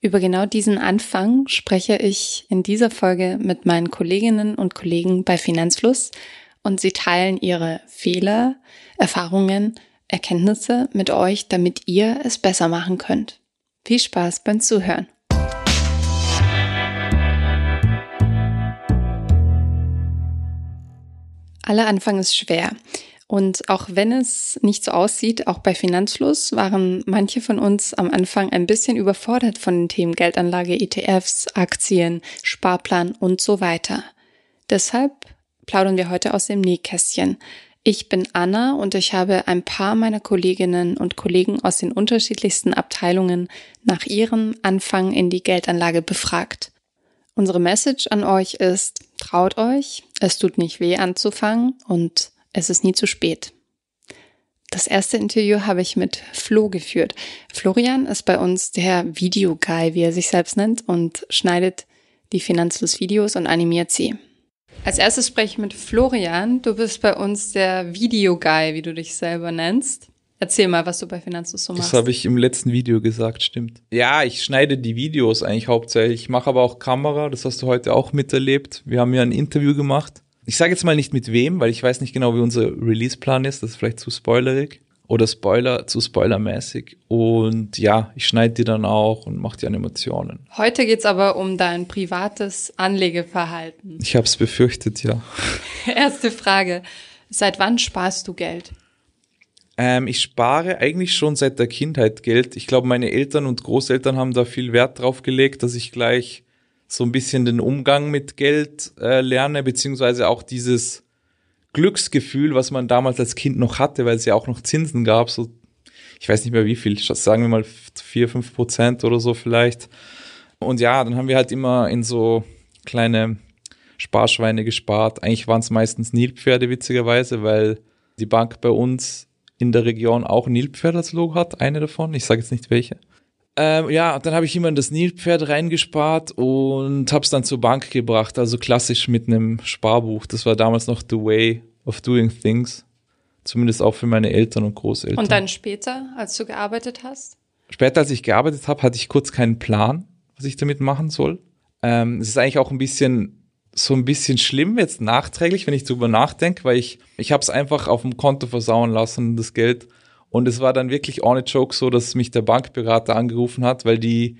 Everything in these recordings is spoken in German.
Über genau diesen Anfang spreche ich in dieser Folge mit meinen Kolleginnen und Kollegen bei Finanzfluss und sie teilen ihre Fehler, Erfahrungen, Erkenntnisse mit euch, damit ihr es besser machen könnt. Viel Spaß beim Zuhören. Aller Anfang ist schwer. Und auch wenn es nicht so aussieht, auch bei Finanzfluss waren manche von uns am Anfang ein bisschen überfordert von den Themen Geldanlage, ETFs, Aktien, Sparplan und so weiter. Deshalb plaudern wir heute aus dem Nähkästchen. Ich bin Anna und ich habe ein paar meiner Kolleginnen und Kollegen aus den unterschiedlichsten Abteilungen nach ihrem Anfang in die Geldanlage befragt. Unsere Message an euch ist, traut euch, es tut nicht weh anzufangen und es ist nie zu spät. Das erste Interview habe ich mit Flo geführt. Florian ist bei uns der Videoguy, wie er sich selbst nennt, und schneidet die Finanzlos-Videos und animiert sie. Als erstes spreche ich mit Florian. Du bist bei uns der Videoguy, wie du dich selber nennst. Erzähl mal, was du bei Finanzlos so machst. Das habe ich im letzten Video gesagt, stimmt. Ja, ich schneide die Videos eigentlich hauptsächlich. Ich mache aber auch Kamera, das hast du heute auch miterlebt. Wir haben ja ein Interview gemacht ich sage jetzt mal nicht mit wem, weil ich weiß nicht genau, wie unser Release-Plan ist. Das ist vielleicht zu spoilerig oder Spoiler zu spoilermäßig. Und ja, ich schneide die dann auch und mache die Animationen. Heute geht's aber um dein privates Anlegeverhalten. Ich habe es befürchtet, ja. Erste Frage. Seit wann sparst du Geld? Ähm, ich spare eigentlich schon seit der Kindheit Geld. Ich glaube, meine Eltern und Großeltern haben da viel Wert drauf gelegt, dass ich gleich so ein bisschen den Umgang mit Geld äh, lerne, beziehungsweise auch dieses Glücksgefühl, was man damals als Kind noch hatte, weil es ja auch noch Zinsen gab, so ich weiß nicht mehr wie viel, sagen wir mal vier, fünf Prozent oder so vielleicht. Und ja, dann haben wir halt immer in so kleine Sparschweine gespart. Eigentlich waren es meistens Nilpferde, witzigerweise, weil die Bank bei uns in der Region auch Nilpferde als Logo hat, eine davon. Ich sage jetzt nicht welche. Ähm, ja, dann habe ich immer in das Nilpferd reingespart und habe es dann zur Bank gebracht, also klassisch mit einem Sparbuch. Das war damals noch the way of doing things, zumindest auch für meine Eltern und Großeltern. Und dann später, als du gearbeitet hast? Später, als ich gearbeitet habe, hatte ich kurz keinen Plan, was ich damit machen soll. Ähm, es ist eigentlich auch ein bisschen so ein bisschen schlimm jetzt nachträglich, wenn ich darüber nachdenke, weil ich ich habe es einfach auf dem Konto versauen lassen, das Geld und es war dann wirklich ohne Joke so, dass mich der Bankberater angerufen hat, weil die,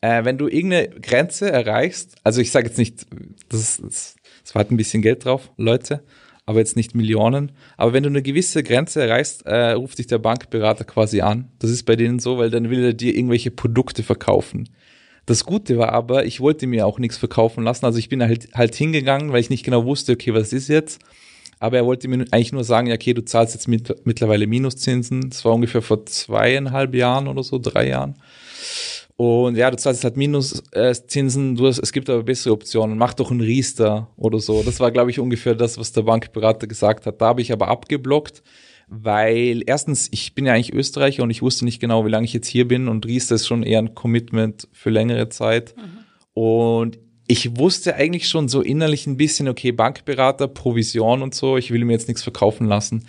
äh, wenn du irgendeine Grenze erreichst, also ich sage jetzt nicht, das, das, das war halt ein bisschen Geld drauf, Leute, aber jetzt nicht Millionen. Aber wenn du eine gewisse Grenze erreichst, äh, ruft dich der Bankberater quasi an. Das ist bei denen so, weil dann will er dir irgendwelche Produkte verkaufen. Das Gute war aber, ich wollte mir auch nichts verkaufen lassen. Also ich bin halt, halt hingegangen, weil ich nicht genau wusste, okay, was ist jetzt? Aber er wollte mir eigentlich nur sagen, ja, okay, du zahlst jetzt mit, mittlerweile Minuszinsen. Das war ungefähr vor zweieinhalb Jahren oder so, drei Jahren. Und ja, du zahlst halt Minuszinsen, du hast, es gibt aber bessere Optionen. Mach doch einen Riester oder so. Das war, glaube ich, ungefähr das, was der Bankberater gesagt hat. Da habe ich aber abgeblockt, weil erstens, ich bin ja eigentlich Österreicher und ich wusste nicht genau, wie lange ich jetzt hier bin und Riester ist schon eher ein Commitment für längere Zeit. Mhm. Und ich wusste eigentlich schon so innerlich ein bisschen, okay, Bankberater, Provision und so, ich will mir jetzt nichts verkaufen lassen.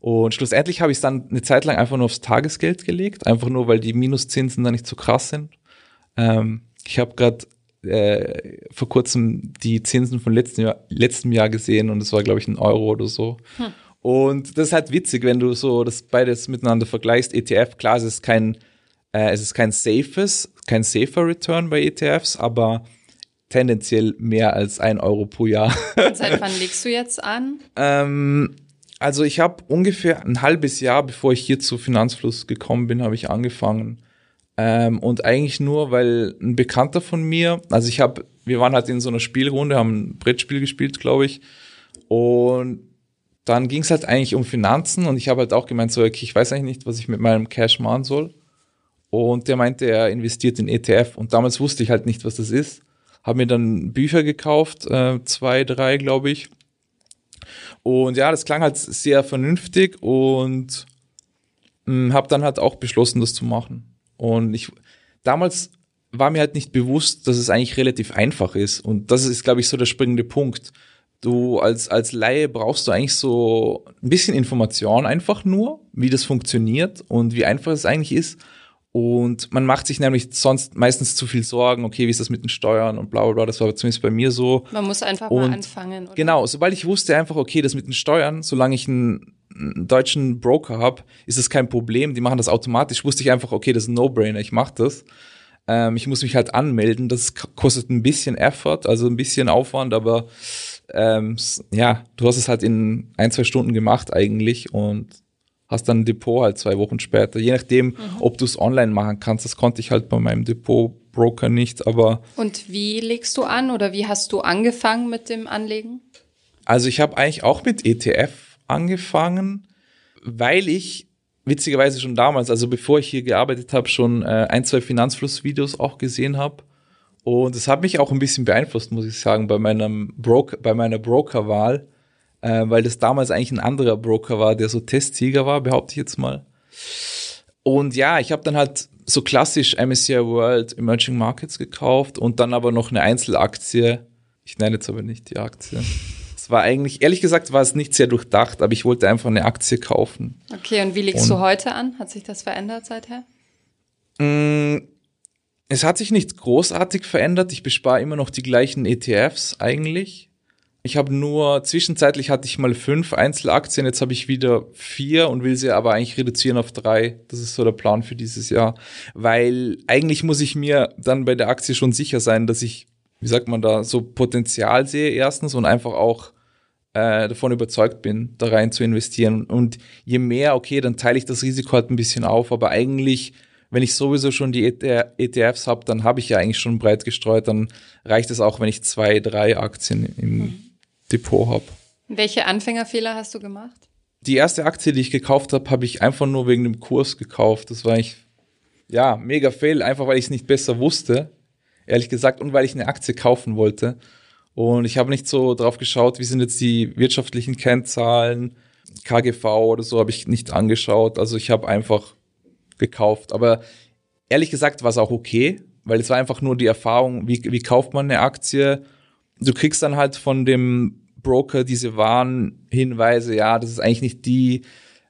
Und schlussendlich habe ich es dann eine Zeit lang einfach nur aufs Tagesgeld gelegt, einfach nur, weil die Minuszinsen da nicht so krass sind. Ähm, ich habe gerade äh, vor kurzem die Zinsen von letztem Jahr, letztem Jahr gesehen und es war, glaube ich, ein Euro oder so. Hm. Und das ist halt witzig, wenn du so das beides miteinander vergleichst. ETF, klar, es ist kein, äh, es ist kein safes, kein safer Return bei ETFs, aber tendenziell mehr als ein Euro pro Jahr. Und seit wann legst du jetzt an? ähm, also ich habe ungefähr ein halbes Jahr, bevor ich hier zu Finanzfluss gekommen bin, habe ich angefangen. Ähm, und eigentlich nur, weil ein Bekannter von mir, also ich habe, wir waren halt in so einer Spielrunde, haben ein Brettspiel gespielt, glaube ich. Und dann ging es halt eigentlich um Finanzen und ich habe halt auch gemeint, so, okay, ich weiß eigentlich nicht, was ich mit meinem Cash machen soll. Und der meinte, er investiert in ETF. Und damals wusste ich halt nicht, was das ist habe mir dann Bücher gekauft, äh, zwei, drei, glaube ich. Und ja, das klang halt sehr vernünftig und hm, habe dann halt auch beschlossen, das zu machen. Und ich damals war mir halt nicht bewusst, dass es eigentlich relativ einfach ist. Und das ist, glaube ich, so der springende Punkt. Du als, als Laie brauchst du eigentlich so ein bisschen Information einfach nur, wie das funktioniert und wie einfach es eigentlich ist. Und man macht sich nämlich sonst meistens zu viel Sorgen, okay, wie ist das mit den Steuern und bla bla bla. Das war zumindest bei mir so. Man muss einfach und mal anfangen. Oder? Genau, sobald ich wusste einfach, okay, das mit den Steuern, solange ich einen, einen deutschen Broker habe, ist das kein Problem. Die machen das automatisch. Wusste ich einfach, okay, das ist ein No-Brainer, ich mache das. Ähm, ich muss mich halt anmelden. Das kostet ein bisschen Effort, also ein bisschen Aufwand, aber ähm, ja, du hast es halt in ein, zwei Stunden gemacht eigentlich und hast dann ein Depot halt zwei Wochen später. Je nachdem, mhm. ob du es online machen kannst. Das konnte ich halt bei meinem Depot-Broker nicht, aber. Und wie legst du an oder wie hast du angefangen mit dem Anlegen? Also ich habe eigentlich auch mit ETF angefangen, weil ich witzigerweise schon damals, also bevor ich hier gearbeitet habe, schon äh, ein, zwei Finanzfluss-Videos auch gesehen habe. Und es hat mich auch ein bisschen beeinflusst, muss ich sagen, bei meinem Broker, bei meiner Brokerwahl äh, weil das damals eigentlich ein anderer Broker war, der so Testsieger war, behaupte ich jetzt mal. Und ja, ich habe dann halt so klassisch MSCI World Emerging Markets gekauft und dann aber noch eine Einzelaktie. Ich nenne jetzt aber nicht die Aktie. Es war eigentlich, ehrlich gesagt, war es nicht sehr durchdacht, aber ich wollte einfach eine Aktie kaufen. Okay, und wie legst und, du heute an? Hat sich das verändert seither? Mh, mm, es hat sich nicht großartig verändert. Ich bespare immer noch die gleichen ETFs eigentlich. Ich habe nur, zwischenzeitlich hatte ich mal fünf Einzelaktien, jetzt habe ich wieder vier und will sie aber eigentlich reduzieren auf drei. Das ist so der Plan für dieses Jahr. Weil eigentlich muss ich mir dann bei der Aktie schon sicher sein, dass ich, wie sagt man da, so Potenzial sehe erstens und einfach auch äh, davon überzeugt bin, da rein zu investieren. Und je mehr, okay, dann teile ich das Risiko halt ein bisschen auf, aber eigentlich wenn ich sowieso schon die ETFs habe, dann habe ich ja eigentlich schon breit gestreut, dann reicht es auch, wenn ich zwei, drei Aktien im, mhm. Depot habe. Welche Anfängerfehler hast du gemacht? Die erste Aktie, die ich gekauft habe, habe ich einfach nur wegen dem Kurs gekauft. Das war eigentlich, ja, mega fail, einfach weil ich es nicht besser wusste, ehrlich gesagt, und weil ich eine Aktie kaufen wollte. Und ich habe nicht so drauf geschaut, wie sind jetzt die wirtschaftlichen Kennzahlen, KGV oder so habe ich nicht angeschaut. Also ich habe einfach gekauft. Aber ehrlich gesagt war es auch okay, weil es war einfach nur die Erfahrung, wie, wie kauft man eine Aktie du kriegst dann halt von dem Broker diese Warnhinweise, ja, das ist eigentlich nicht die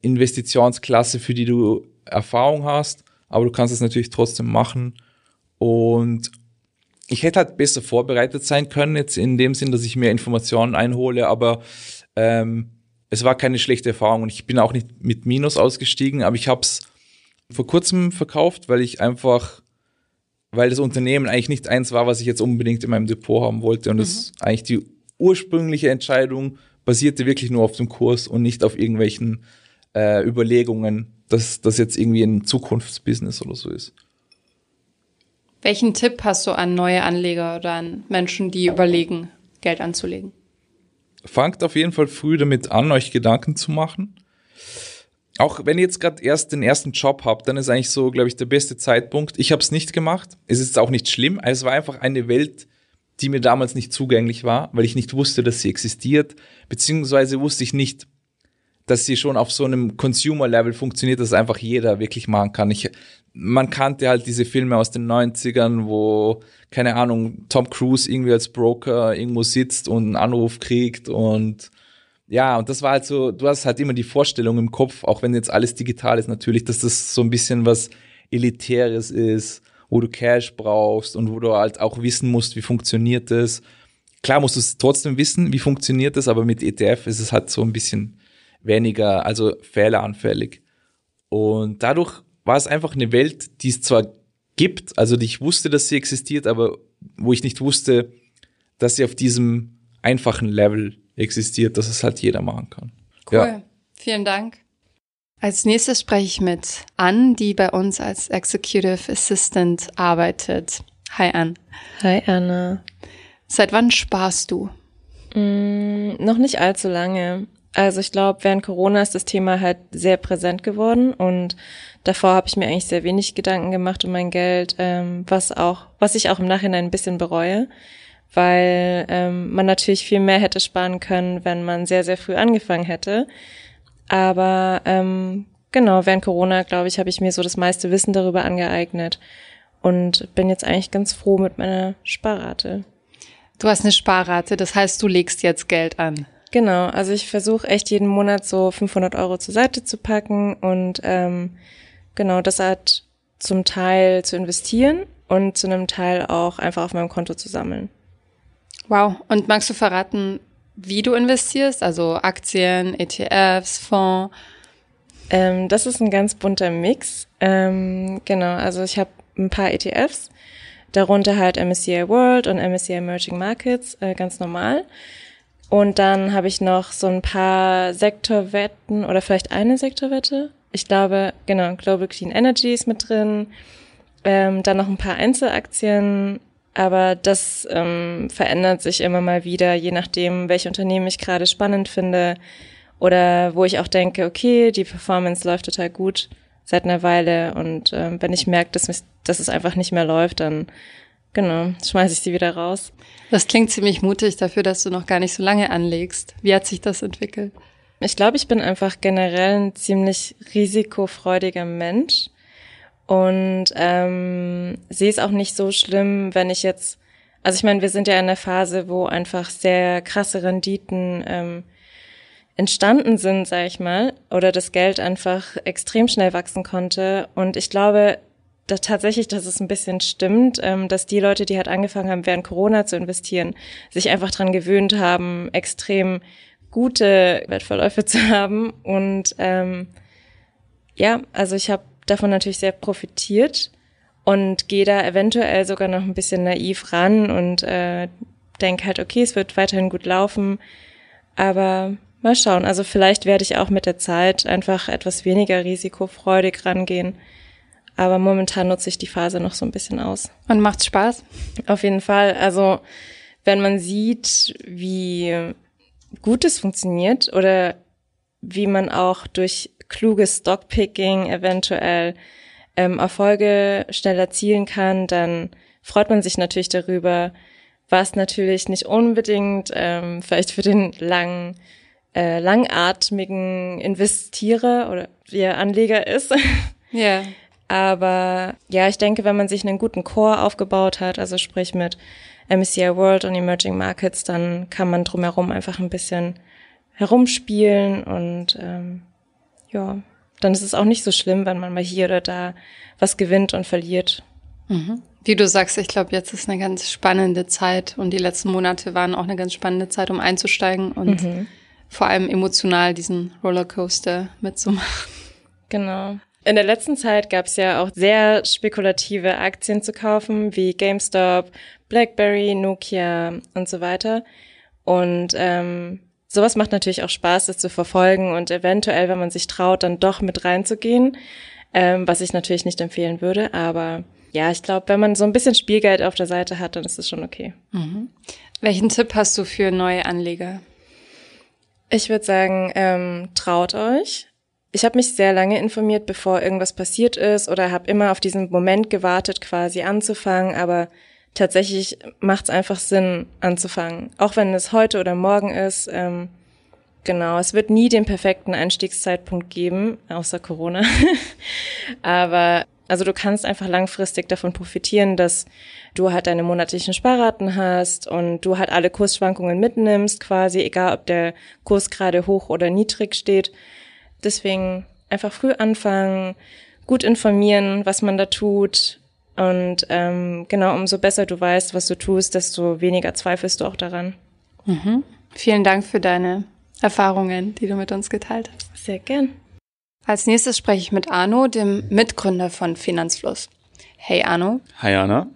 Investitionsklasse, für die du Erfahrung hast, aber du kannst es natürlich trotzdem machen. Und ich hätte halt besser vorbereitet sein können, jetzt in dem Sinn, dass ich mehr Informationen einhole, aber ähm, es war keine schlechte Erfahrung und ich bin auch nicht mit Minus ausgestiegen, aber ich habe es vor kurzem verkauft, weil ich einfach weil das Unternehmen eigentlich nicht eins war, was ich jetzt unbedingt in meinem Depot haben wollte. Und mhm. das eigentlich die ursprüngliche Entscheidung basierte wirklich nur auf dem Kurs und nicht auf irgendwelchen äh, Überlegungen, dass das jetzt irgendwie ein Zukunftsbusiness oder so ist. Welchen Tipp hast du an neue Anleger oder an Menschen, die überlegen, Geld anzulegen? Fangt auf jeden Fall früh damit an, euch Gedanken zu machen auch wenn ihr jetzt gerade erst den ersten Job habt, dann ist eigentlich so, glaube ich, der beste Zeitpunkt. Ich habe es nicht gemacht. Es ist auch nicht schlimm. Es war einfach eine Welt, die mir damals nicht zugänglich war, weil ich nicht wusste, dass sie existiert, beziehungsweise wusste ich nicht, dass sie schon auf so einem Consumer-Level funktioniert, dass einfach jeder wirklich machen kann. Ich, man kannte halt diese Filme aus den 90ern, wo, keine Ahnung, Tom Cruise irgendwie als Broker irgendwo sitzt und einen Anruf kriegt und ja, und das war halt so, du hast halt immer die Vorstellung im Kopf, auch wenn jetzt alles digital ist natürlich, dass das so ein bisschen was Elitäres ist, wo du Cash brauchst und wo du halt auch wissen musst, wie funktioniert das. Klar musst du es trotzdem wissen, wie funktioniert das, aber mit ETF ist es halt so ein bisschen weniger, also fehleranfällig. Und dadurch war es einfach eine Welt, die es zwar gibt, also ich wusste, dass sie existiert, aber wo ich nicht wusste, dass sie auf diesem einfachen Level existiert, dass es halt jeder machen kann. Cool. Ja. Vielen Dank. Als nächstes spreche ich mit Ann, die bei uns als Executive Assistant arbeitet. Hi Ann. Hi Anna. Seit wann sparst du? Mm, noch nicht allzu lange. Also ich glaube, während Corona ist das Thema halt sehr präsent geworden und davor habe ich mir eigentlich sehr wenig Gedanken gemacht um mein Geld, ähm, was auch, was ich auch im Nachhinein ein bisschen bereue weil ähm, man natürlich viel mehr hätte sparen können, wenn man sehr, sehr früh angefangen hätte. Aber ähm, genau, während Corona, glaube ich, habe ich mir so das meiste Wissen darüber angeeignet und bin jetzt eigentlich ganz froh mit meiner Sparrate. Du hast eine Sparrate, das heißt, du legst jetzt Geld an. Genau, also ich versuche echt jeden Monat so 500 Euro zur Seite zu packen und ähm, genau, das hat zum Teil zu investieren und zu einem Teil auch einfach auf meinem Konto zu sammeln. Wow. Und magst du verraten, wie du investierst? Also Aktien, ETFs, Fonds? Ähm, das ist ein ganz bunter Mix. Ähm, genau, also ich habe ein paar ETFs, darunter halt MSCI World und MSCI Emerging Markets, äh, ganz normal. Und dann habe ich noch so ein paar Sektorwetten oder vielleicht eine Sektorwette. Ich glaube, genau, Global Clean Energy ist mit drin. Ähm, dann noch ein paar Einzelaktien, aber das ähm, verändert sich immer mal wieder, je nachdem, welche Unternehmen ich gerade spannend finde oder wo ich auch denke, okay, die Performance läuft total gut seit einer Weile und ähm, wenn ich merke, dass, dass es einfach nicht mehr läuft, dann genau, schmeiße ich sie wieder raus. Das klingt ziemlich mutig dafür, dass du noch gar nicht so lange anlegst. Wie hat sich das entwickelt? Ich glaube, ich bin einfach generell ein ziemlich risikofreudiger Mensch und ähm, sehe es auch nicht so schlimm, wenn ich jetzt, also ich meine, wir sind ja in einer Phase, wo einfach sehr krasse Renditen ähm, entstanden sind, sage ich mal, oder das Geld einfach extrem schnell wachsen konnte. Und ich glaube da tatsächlich, dass es ein bisschen stimmt, ähm, dass die Leute, die halt angefangen haben, während Corona zu investieren, sich einfach dran gewöhnt haben, extrem gute Wertverläufe zu haben. Und ähm, ja, also ich habe davon natürlich sehr profitiert und gehe da eventuell sogar noch ein bisschen naiv ran und äh, denke halt, okay, es wird weiterhin gut laufen, aber mal schauen. Also vielleicht werde ich auch mit der Zeit einfach etwas weniger risikofreudig rangehen. Aber momentan nutze ich die Phase noch so ein bisschen aus. Und macht Spaß? Auf jeden Fall. Also wenn man sieht, wie gut es funktioniert oder wie man auch durch kluges Stockpicking eventuell ähm, Erfolge schnell erzielen kann, dann freut man sich natürlich darüber, was natürlich nicht unbedingt ähm, vielleicht für den langen, äh, langatmigen Investierer oder er Anleger ist. Ja. Aber ja, ich denke, wenn man sich einen guten Core aufgebaut hat, also sprich mit MSCI World und Emerging Markets, dann kann man drumherum einfach ein bisschen herumspielen und ähm, ja, dann ist es auch nicht so schlimm, wenn man mal hier oder da was gewinnt und verliert. Mhm. Wie du sagst, ich glaube, jetzt ist eine ganz spannende Zeit und die letzten Monate waren auch eine ganz spannende Zeit, um einzusteigen und mhm. vor allem emotional diesen Rollercoaster mitzumachen. Genau. In der letzten Zeit gab es ja auch sehr spekulative Aktien zu kaufen, wie GameStop, BlackBerry, Nokia und so weiter. Und ähm, sowas macht natürlich auch Spaß, das zu verfolgen und eventuell, wenn man sich traut, dann doch mit reinzugehen, ähm, was ich natürlich nicht empfehlen würde. Aber ja, ich glaube, wenn man so ein bisschen Spielgeld auf der Seite hat, dann ist es schon okay. Mhm. Welchen Tipp hast du für neue Anleger? Ich würde sagen, ähm, traut euch. Ich habe mich sehr lange informiert, bevor irgendwas passiert ist oder habe immer auf diesen Moment gewartet, quasi anzufangen, aber tatsächlich macht es einfach Sinn, anzufangen. Auch wenn es heute oder morgen ist. Ähm, genau, es wird nie den perfekten Einstiegszeitpunkt geben, außer Corona. aber also du kannst einfach langfristig davon profitieren, dass du halt deine monatlichen Sparraten hast und du halt alle Kursschwankungen mitnimmst, quasi, egal ob der Kurs gerade hoch oder niedrig steht. Deswegen einfach früh anfangen, gut informieren, was man da tut. Und ähm, genau, umso besser du weißt, was du tust, desto weniger zweifelst du auch daran. Mhm. Vielen Dank für deine Erfahrungen, die du mit uns geteilt hast. Sehr gern. Als nächstes spreche ich mit Arno, dem Mitgründer von Finanzfluss. Hey Arno. Hi Anna.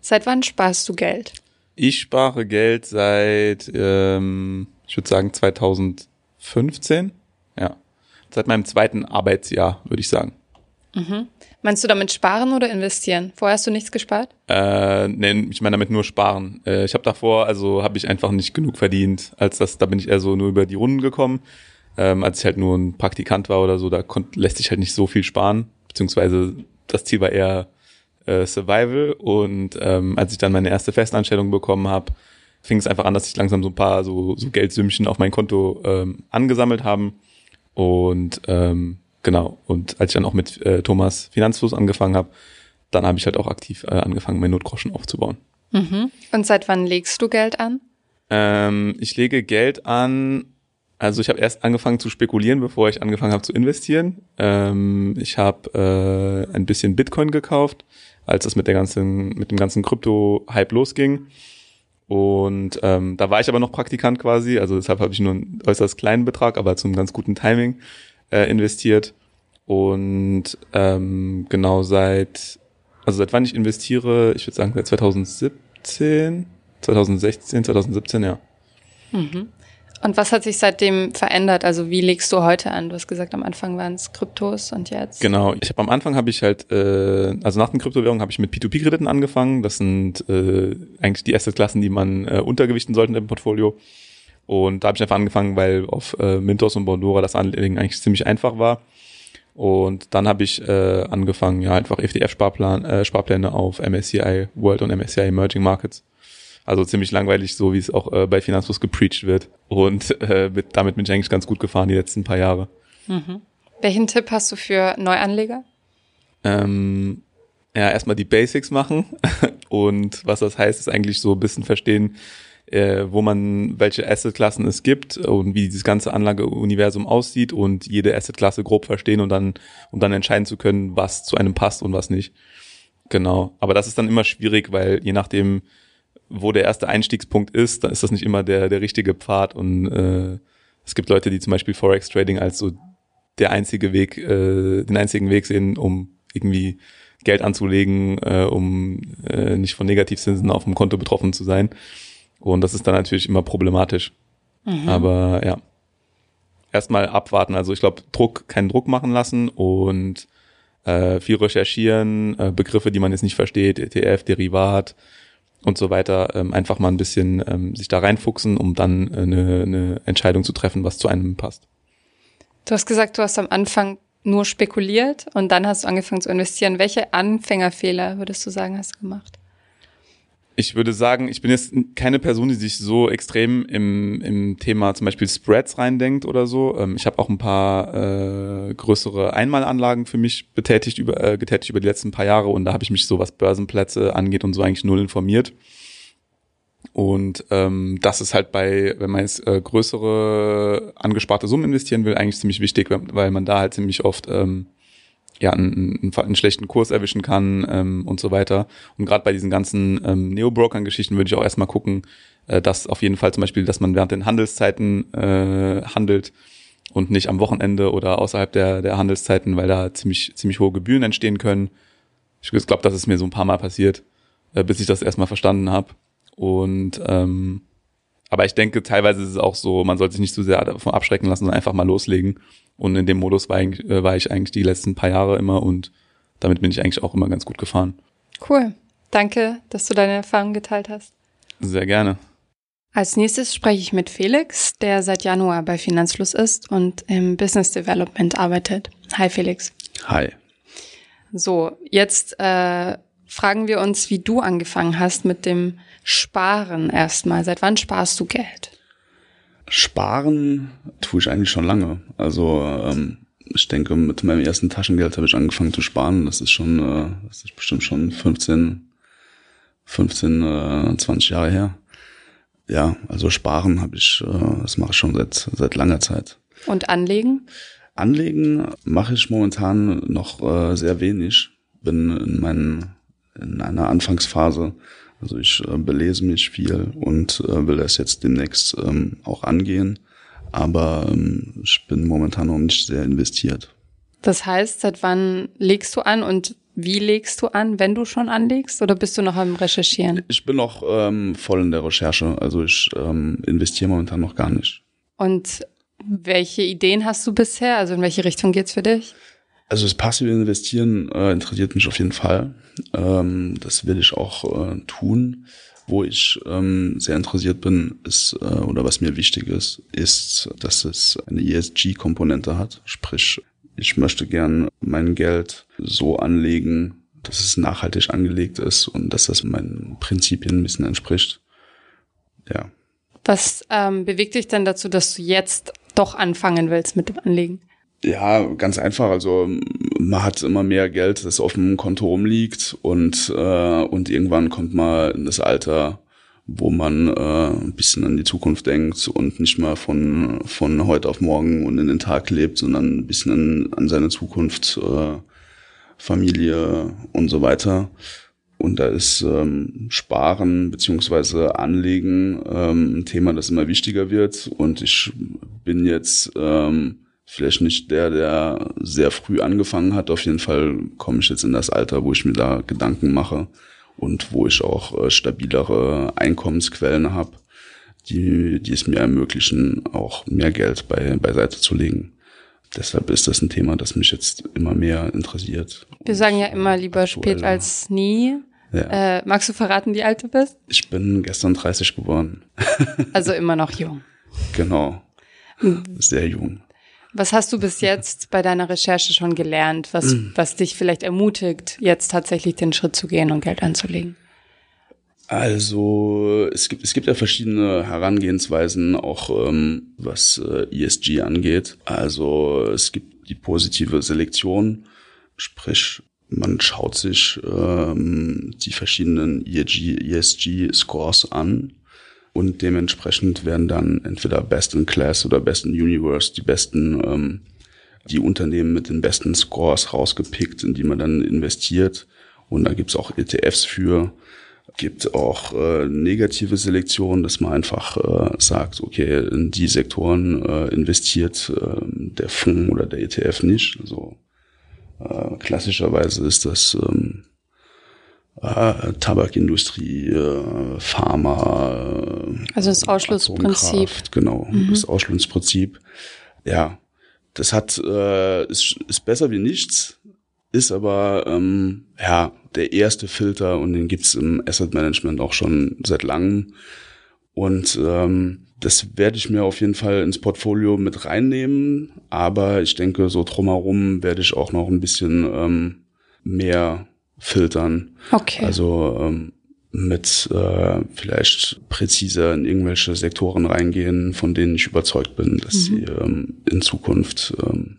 Seit wann sparst du Geld? Ich spare Geld seit, ähm, ich würde sagen 2015. Ja seit meinem zweiten Arbeitsjahr, würde ich sagen. Mhm. Meinst du damit sparen oder investieren? Vorher hast du nichts gespart? Äh, nee, ich meine damit nur sparen. Äh, ich habe davor, also habe ich einfach nicht genug verdient, als das, da bin ich eher so nur über die Runden gekommen. Ähm, als ich halt nur ein Praktikant war oder so, da konnt, lässt sich halt nicht so viel sparen, beziehungsweise das Ziel war eher äh, Survival. Und ähm, als ich dann meine erste Festanstellung bekommen habe, fing es einfach an, dass ich langsam so ein paar so, so Geldsümmchen auf mein Konto ähm, angesammelt haben und ähm, genau, und als ich dann auch mit äh, Thomas Finanzfluss angefangen habe, dann habe ich halt auch aktiv äh, angefangen, mein Notgroschen aufzubauen. Mhm. Und seit wann legst du Geld an? Ähm, ich lege Geld an Also ich habe erst angefangen zu spekulieren, bevor ich angefangen habe zu investieren. Ähm, ich habe äh, ein bisschen Bitcoin gekauft, als es mit der ganzen, mit dem ganzen Krypto-Hype losging. Und ähm, da war ich aber noch Praktikant quasi, also deshalb habe ich nur einen äußerst kleinen Betrag, aber zum ganz guten Timing äh, investiert. Und ähm, genau seit, also seit wann ich investiere, ich würde sagen seit 2017, 2016, 2017, ja. Mhm. Und was hat sich seitdem verändert? Also wie legst du heute an? Du hast gesagt, am Anfang waren es Kryptos und jetzt? Genau, ich habe am Anfang habe ich halt, äh, also nach den Kryptowährungen habe ich mit P2P-Krediten angefangen. Das sind äh, eigentlich die Assetklassen, die man äh, untergewichten sollte im Portfolio. Und da habe ich einfach angefangen, weil auf äh, Mintos und Bondora das Anlegen eigentlich ziemlich einfach war. Und dann habe ich äh, angefangen, ja einfach FDF-Sparplan, äh, Sparpläne auf MSCI World und MSCI Emerging Markets also ziemlich langweilig, so wie es auch äh, bei Finanzfluss gepreacht wird. Und äh, mit, damit bin ich eigentlich ganz gut gefahren die letzten paar Jahre. Mhm. Welchen Tipp hast du für Neuanleger? Ähm, ja, erstmal die Basics machen. Und was das heißt, ist eigentlich so ein bisschen verstehen, äh, wo man, welche Assetklassen es gibt und wie dieses ganze Anlageuniversum aussieht und jede Assetklasse grob verstehen und dann, um dann entscheiden zu können, was zu einem passt und was nicht. Genau. Aber das ist dann immer schwierig, weil je nachdem, wo der erste Einstiegspunkt ist, dann ist das nicht immer der, der richtige Pfad. Und äh, es gibt Leute, die zum Beispiel Forex Trading als so der einzige Weg, äh, den einzigen Weg sehen, um irgendwie Geld anzulegen, äh, um äh, nicht von Negativzinsen auf dem Konto betroffen zu sein. Und das ist dann natürlich immer problematisch. Mhm. Aber ja, erstmal abwarten. Also ich glaube, Druck, keinen Druck machen lassen und äh, viel recherchieren, äh, Begriffe, die man jetzt nicht versteht, ETF, Derivat, und so weiter, ähm, einfach mal ein bisschen ähm, sich da reinfuchsen, um dann äh, eine, eine Entscheidung zu treffen, was zu einem passt. Du hast gesagt, du hast am Anfang nur spekuliert und dann hast du angefangen zu investieren. Welche Anfängerfehler würdest du sagen, hast du gemacht? Ich würde sagen, ich bin jetzt keine Person, die sich so extrem im, im Thema zum Beispiel Spreads reindenkt oder so. Ähm, ich habe auch ein paar äh, größere Einmalanlagen für mich betätigt über, äh, getätigt über die letzten paar Jahre und da habe ich mich so, was Börsenplätze angeht und so eigentlich null informiert. Und ähm, das ist halt bei, wenn man jetzt äh, größere angesparte Summen investieren will, eigentlich ziemlich wichtig, weil man da halt ziemlich oft ähm, ja, einen, einen, einen schlechten Kurs erwischen kann ähm, und so weiter. Und gerade bei diesen ganzen ähm, Neo-Brokern-Geschichten würde ich auch erstmal gucken, äh, dass auf jeden Fall zum Beispiel, dass man während den Handelszeiten äh, handelt und nicht am Wochenende oder außerhalb der, der Handelszeiten, weil da ziemlich, ziemlich hohe Gebühren entstehen können. Ich glaube, das ist mir so ein paar Mal passiert, äh, bis ich das erstmal verstanden habe. Und ähm, aber ich denke, teilweise ist es auch so, man sollte sich nicht zu sehr davon abschrecken lassen, sondern einfach mal loslegen. Und in dem Modus war, ich, äh, war ich eigentlich die letzten paar Jahre immer und damit bin ich eigentlich auch immer ganz gut gefahren. Cool. Danke, dass du deine Erfahrungen geteilt hast. Sehr gerne. Als nächstes spreche ich mit Felix, der seit Januar bei Finanzfluss ist und im Business Development arbeitet. Hi Felix. Hi. So, jetzt äh, fragen wir uns, wie du angefangen hast mit dem Sparen erstmal. Seit wann sparst du Geld? Sparen tue ich eigentlich schon lange. Also ähm, ich denke, mit meinem ersten Taschengeld habe ich angefangen zu sparen. Das ist schon, äh, das ist bestimmt schon 15, 15, äh, 20 Jahre her. Ja, also sparen habe ich, äh, das mache ich schon seit seit langer Zeit. Und anlegen? Anlegen mache ich momentan noch äh, sehr wenig. Bin in meinen in einer Anfangsphase also ich äh, belese mich viel und äh, will das jetzt demnächst ähm, auch angehen. Aber ähm, ich bin momentan noch nicht sehr investiert. Das heißt, seit wann legst du an und wie legst du an, wenn du schon anlegst oder bist du noch am Recherchieren? Ich bin noch ähm, voll in der Recherche. Also ich ähm, investiere momentan noch gar nicht. Und welche Ideen hast du bisher? Also in welche Richtung geht's für dich? Also das passive Investieren äh, interessiert mich auf jeden Fall. Ähm, das will ich auch äh, tun. Wo ich ähm, sehr interessiert bin, ist, äh, oder was mir wichtig ist, ist, dass es eine ESG-Komponente hat. Sprich, ich möchte gern mein Geld so anlegen, dass es nachhaltig angelegt ist und dass das meinen Prinzipien ein bisschen entspricht. Ja. Was ähm, bewegt dich denn dazu, dass du jetzt doch anfangen willst mit dem Anlegen? Ja, ganz einfach. Also man hat immer mehr Geld, das auf dem Konto rumliegt und, äh, und irgendwann kommt mal in das Alter, wo man äh, ein bisschen an die Zukunft denkt und nicht mal von, von heute auf morgen und in den Tag lebt, sondern ein bisschen an, an seine Zukunft, äh, Familie und so weiter. Und da ist ähm, Sparen beziehungsweise Anlegen ähm, ein Thema, das immer wichtiger wird. Und ich bin jetzt ähm, vielleicht nicht der, der sehr früh angefangen hat. Auf jeden Fall komme ich jetzt in das Alter, wo ich mir da Gedanken mache und wo ich auch äh, stabilere Einkommensquellen habe, die, die es mir ermöglichen, auch mehr Geld bei, beiseite zu legen. Deshalb ist das ein Thema, das mich jetzt immer mehr interessiert. Wir sagen ja immer lieber spät als nie. Ja. Äh, magst du verraten, wie alt du bist? Ich bin gestern 30 geworden. also immer noch jung. Genau. Sehr jung. Was hast du bis jetzt bei deiner Recherche schon gelernt, was, mhm. was dich vielleicht ermutigt, jetzt tatsächlich den Schritt zu gehen und Geld anzulegen? Also es gibt, es gibt ja verschiedene Herangehensweisen, auch ähm, was äh, ESG angeht. Also es gibt die positive Selektion, sprich man schaut sich ähm, die verschiedenen ESG-Scores an und dementsprechend werden dann entweder Best in Class oder Best in Universe die besten, ähm, die Unternehmen mit den besten Scores rausgepickt, in die man dann investiert. Und da gibt's auch ETFs für. Gibt auch äh, negative Selektion, dass man einfach äh, sagt, okay, in die Sektoren äh, investiert äh, der Fonds oder der ETF nicht. Also äh, klassischerweise ist das ähm, äh, Tabakindustrie, äh, Pharma. Äh, also das Ausschlussprinzip. Genau, mhm. das Ausschlussprinzip. Ja, das hat äh, ist, ist besser wie nichts, ist aber ähm, ja der erste Filter und den gibt's im Asset Management auch schon seit langem. Und ähm, das werde ich mir auf jeden Fall ins Portfolio mit reinnehmen. Aber ich denke, so drumherum werde ich auch noch ein bisschen ähm, mehr filtern. Okay. Also ähm, mit äh, vielleicht präziser in irgendwelche Sektoren reingehen, von denen ich überzeugt bin, dass mhm. sie ähm, in Zukunft ähm,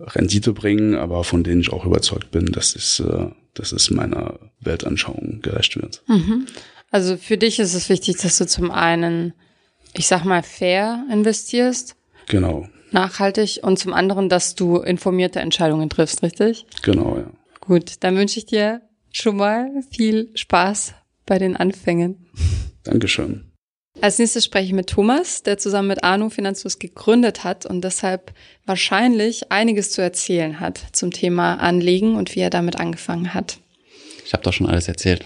Rendite bringen, aber von denen ich auch überzeugt bin, dass es, äh, dass es meiner Weltanschauung gerecht wird. Mhm. Also für dich ist es wichtig, dass du zum einen, ich sag mal, fair investierst. Genau. Nachhaltig und zum anderen, dass du informierte Entscheidungen triffst, richtig? Genau, ja. Gut, dann wünsche ich dir schon mal viel Spaß bei den Anfängen. Dankeschön. Als nächstes spreche ich mit Thomas, der zusammen mit Arno Finanzfluss gegründet hat und deshalb wahrscheinlich einiges zu erzählen hat zum Thema Anlegen und wie er damit angefangen hat. Ich habe doch schon alles erzählt.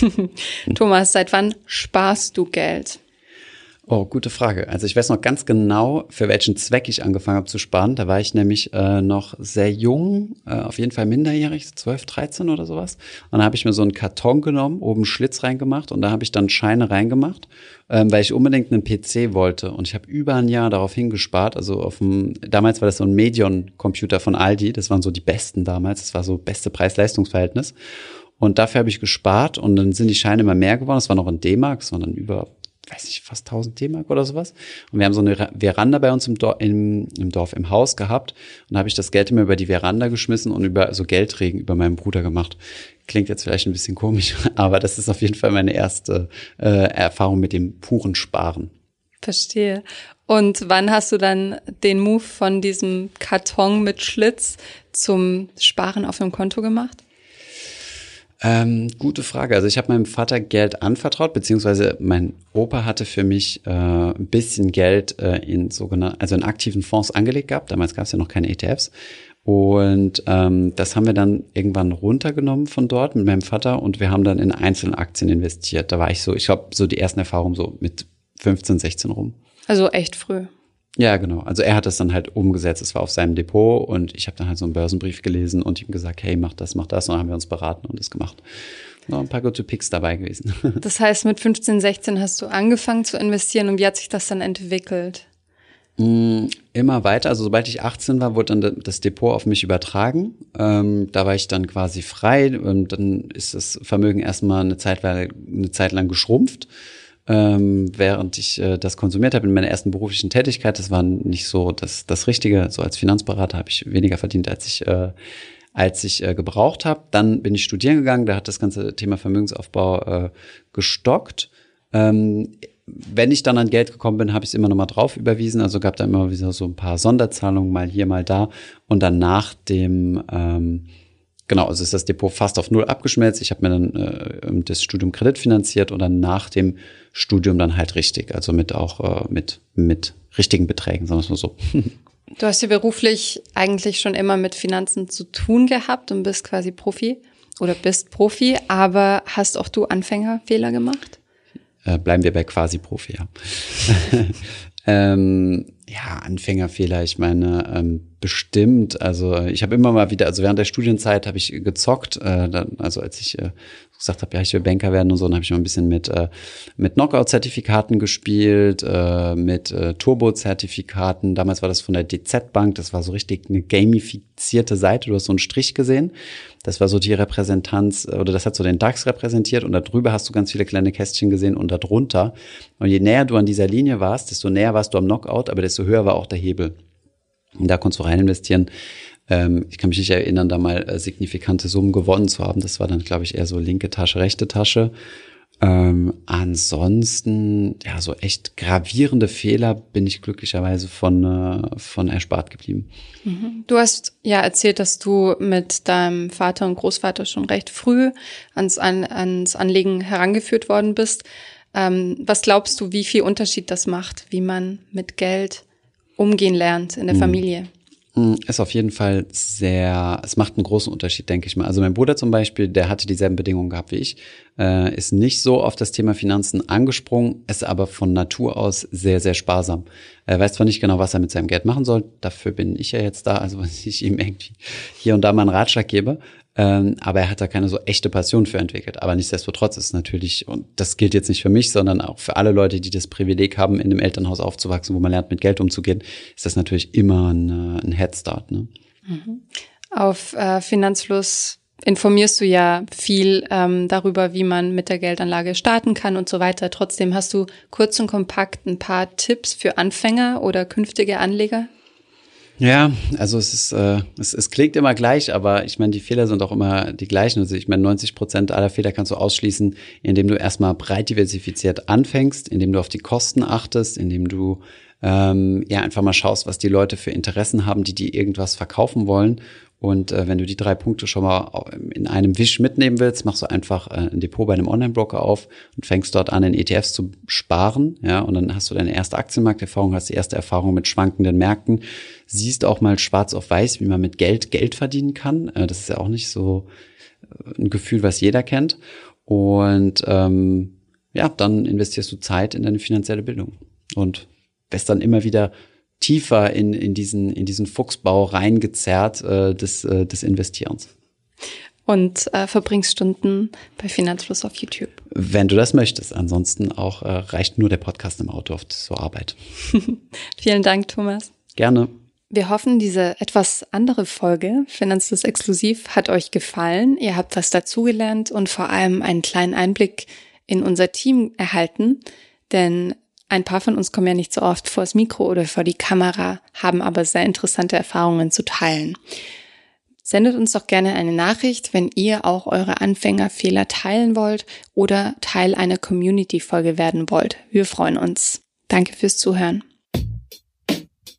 Thomas, seit wann sparst du Geld? Oh, gute Frage. Also ich weiß noch ganz genau, für welchen Zweck ich angefangen habe zu sparen. Da war ich nämlich äh, noch sehr jung, äh, auf jeden Fall minderjährig, 12, 13 oder sowas. Und dann habe ich mir so einen Karton genommen, oben Schlitz reingemacht und da habe ich dann Scheine reingemacht, ähm, weil ich unbedingt einen PC wollte. Und ich habe über ein Jahr darauf hingespart. Also auf dem, damals war das so ein Medion-Computer von Aldi. Das waren so die besten damals. Das war so beste Preis-Leistungs-Verhältnis. Und dafür habe ich gespart und dann sind die Scheine immer mehr geworden. Das war noch in D-Mark, dann über weiß nicht, fast 1000 D-Mark oder sowas. Und wir haben so eine Veranda bei uns im, Dorf, im, im Dorf, im Haus gehabt. Und habe ich das Geld immer über die Veranda geschmissen und über so Geldregen über meinen Bruder gemacht. Klingt jetzt vielleicht ein bisschen komisch, aber das ist auf jeden Fall meine erste äh, Erfahrung mit dem puren Sparen. Verstehe. Und wann hast du dann den Move von diesem Karton mit Schlitz zum Sparen auf dem Konto gemacht? Ähm, gute Frage. Also ich habe meinem Vater Geld anvertraut, beziehungsweise mein Opa hatte für mich äh, ein bisschen Geld äh, in sogenannten, also in aktiven Fonds angelegt gehabt. Damals gab es ja noch keine ETFs. Und ähm, das haben wir dann irgendwann runtergenommen von dort mit meinem Vater und wir haben dann in einzelne Aktien investiert. Da war ich so, ich glaube, so die ersten Erfahrungen so mit 15, 16 rum. Also echt früh. Ja, genau. Also er hat das dann halt umgesetzt. Es war auf seinem Depot und ich habe dann halt so einen Börsenbrief gelesen und ihm gesagt, hey, mach das, mach das. Und dann haben wir uns beraten und das gemacht. Noch ein paar gute Picks dabei gewesen. Das heißt, mit 15, 16 hast du angefangen zu investieren und wie hat sich das dann entwickelt? Mm, immer weiter. Also sobald ich 18 war, wurde dann das Depot auf mich übertragen. Ähm, da war ich dann quasi frei. Und dann ist das Vermögen erstmal eine Zeit, eine Zeit lang geschrumpft ähm, während ich äh, das konsumiert habe in meiner ersten beruflichen Tätigkeit. Das war nicht so das, das Richtige. So als Finanzberater habe ich weniger verdient, als ich, äh, als ich äh, gebraucht habe. Dann bin ich studieren gegangen, da hat das ganze Thema Vermögensaufbau äh, gestockt. Ähm, wenn ich dann an Geld gekommen bin, habe ich es immer noch mal drauf überwiesen. Also gab da immer wieder so ein paar Sonderzahlungen, mal hier, mal da. Und dann nach dem, ähm, genau, also ist das Depot fast auf null abgeschmelzt. Ich habe mir dann äh, das Studium kreditfinanziert und dann nach dem Studium dann halt richtig. Also mit auch äh, mit, mit richtigen Beträgen, sagen wir es mal so. Du hast ja beruflich eigentlich schon immer mit Finanzen zu tun gehabt und bist quasi Profi oder bist Profi, aber hast auch du Anfängerfehler gemacht? Äh, bleiben wir bei quasi Profi, ja. ähm, ja, Anfängerfehler, ich meine, ähm, bestimmt. Also ich habe immer mal wieder, also während der Studienzeit habe ich gezockt, äh, dann, also als ich äh, gesagt habe, ja, ich will Banker werden und so, dann habe ich mal ein bisschen mit, äh, mit Knockout-Zertifikaten gespielt, äh, mit äh, Turbo-Zertifikaten. Damals war das von der DZ Bank, das war so richtig eine gamifizierte Seite. Du hast so einen Strich gesehen. Das war so die Repräsentanz, äh, oder das hat so den DAX repräsentiert und darüber hast du ganz viele kleine Kästchen gesehen und darunter. Und je näher du an dieser Linie warst, desto näher warst du am Knockout, aber desto höher war auch der Hebel. Und da konntest du rein investieren. Ähm, ich kann mich nicht erinnern, da mal äh, signifikante Summen gewonnen zu haben. Das war dann, glaube ich, eher so linke Tasche, rechte Tasche. Ähm, ansonsten, ja, so echt gravierende Fehler bin ich glücklicherweise von, äh, von erspart geblieben. Mhm. Du hast ja erzählt, dass du mit deinem Vater und Großvater schon recht früh ans, an, ans Anlegen herangeführt worden bist. Ähm, was glaubst du, wie viel Unterschied das macht, wie man mit Geld umgehen lernt in der mhm. Familie? Hm, ist auf jeden Fall sehr, es macht einen großen Unterschied, denke ich mal. Also mein Bruder zum Beispiel, der hatte dieselben Bedingungen gehabt wie ich, äh, ist nicht so auf das Thema Finanzen angesprungen, ist aber von Natur aus sehr, sehr sparsam. Er weiß zwar nicht genau, was er mit seinem Geld machen soll, dafür bin ich ja jetzt da, also was ich ihm irgendwie hier und da mal einen Ratschlag gebe, ähm, aber er hat da keine so echte Passion für entwickelt. Aber nichtsdestotrotz ist natürlich, und das gilt jetzt nicht für mich, sondern auch für alle Leute, die das Privileg haben, in einem Elternhaus aufzuwachsen, wo man lernt, mit Geld umzugehen, ist das natürlich immer ein, ein Headstart. Ne? Mhm. Auf äh, Finanzfluss informierst du ja viel ähm, darüber, wie man mit der Geldanlage starten kann und so weiter. Trotzdem hast du kurz und kompakt ein paar Tipps für Anfänger oder künftige Anleger? Ja, also es ist, äh, es, es klingt immer gleich, aber ich meine, die Fehler sind auch immer die gleichen. Also ich meine, 90 Prozent aller Fehler kannst du ausschließen, indem du erstmal breit diversifiziert anfängst, indem du auf die Kosten achtest, indem du ähm, ja einfach mal schaust, was die Leute für Interessen haben, die die irgendwas verkaufen wollen und äh, wenn du die drei Punkte schon mal in einem Wisch mitnehmen willst, machst du einfach äh, ein Depot bei einem Online-Broker auf und fängst dort an, in ETFs zu sparen. Ja, und dann hast du deine erste Aktienmarkterfahrung, hast die erste Erfahrung mit schwankenden Märkten, siehst auch mal schwarz auf weiß, wie man mit Geld Geld verdienen kann. Äh, das ist ja auch nicht so äh, ein Gefühl, was jeder kennt. Und ähm, ja, dann investierst du Zeit in deine finanzielle Bildung und wirst dann immer wieder tiefer in, in, diesen, in diesen Fuchsbau reingezerrt äh, des, äh, des Investierens. Und äh, verbringst Stunden bei Finanzfluss auf YouTube. Wenn du das möchtest. Ansonsten auch äh, reicht nur der Podcast im Auto auf zur Arbeit. Vielen Dank, Thomas. Gerne. Wir hoffen, diese etwas andere Folge Finanzfluss exklusiv hat euch gefallen. Ihr habt was dazugelernt und vor allem einen kleinen Einblick in unser Team erhalten. Denn ein paar von uns kommen ja nicht so oft vor das Mikro oder vor die Kamera, haben aber sehr interessante Erfahrungen zu teilen. Sendet uns doch gerne eine Nachricht, wenn ihr auch eure Anfängerfehler teilen wollt oder Teil einer Community-Folge werden wollt. Wir freuen uns. Danke fürs Zuhören.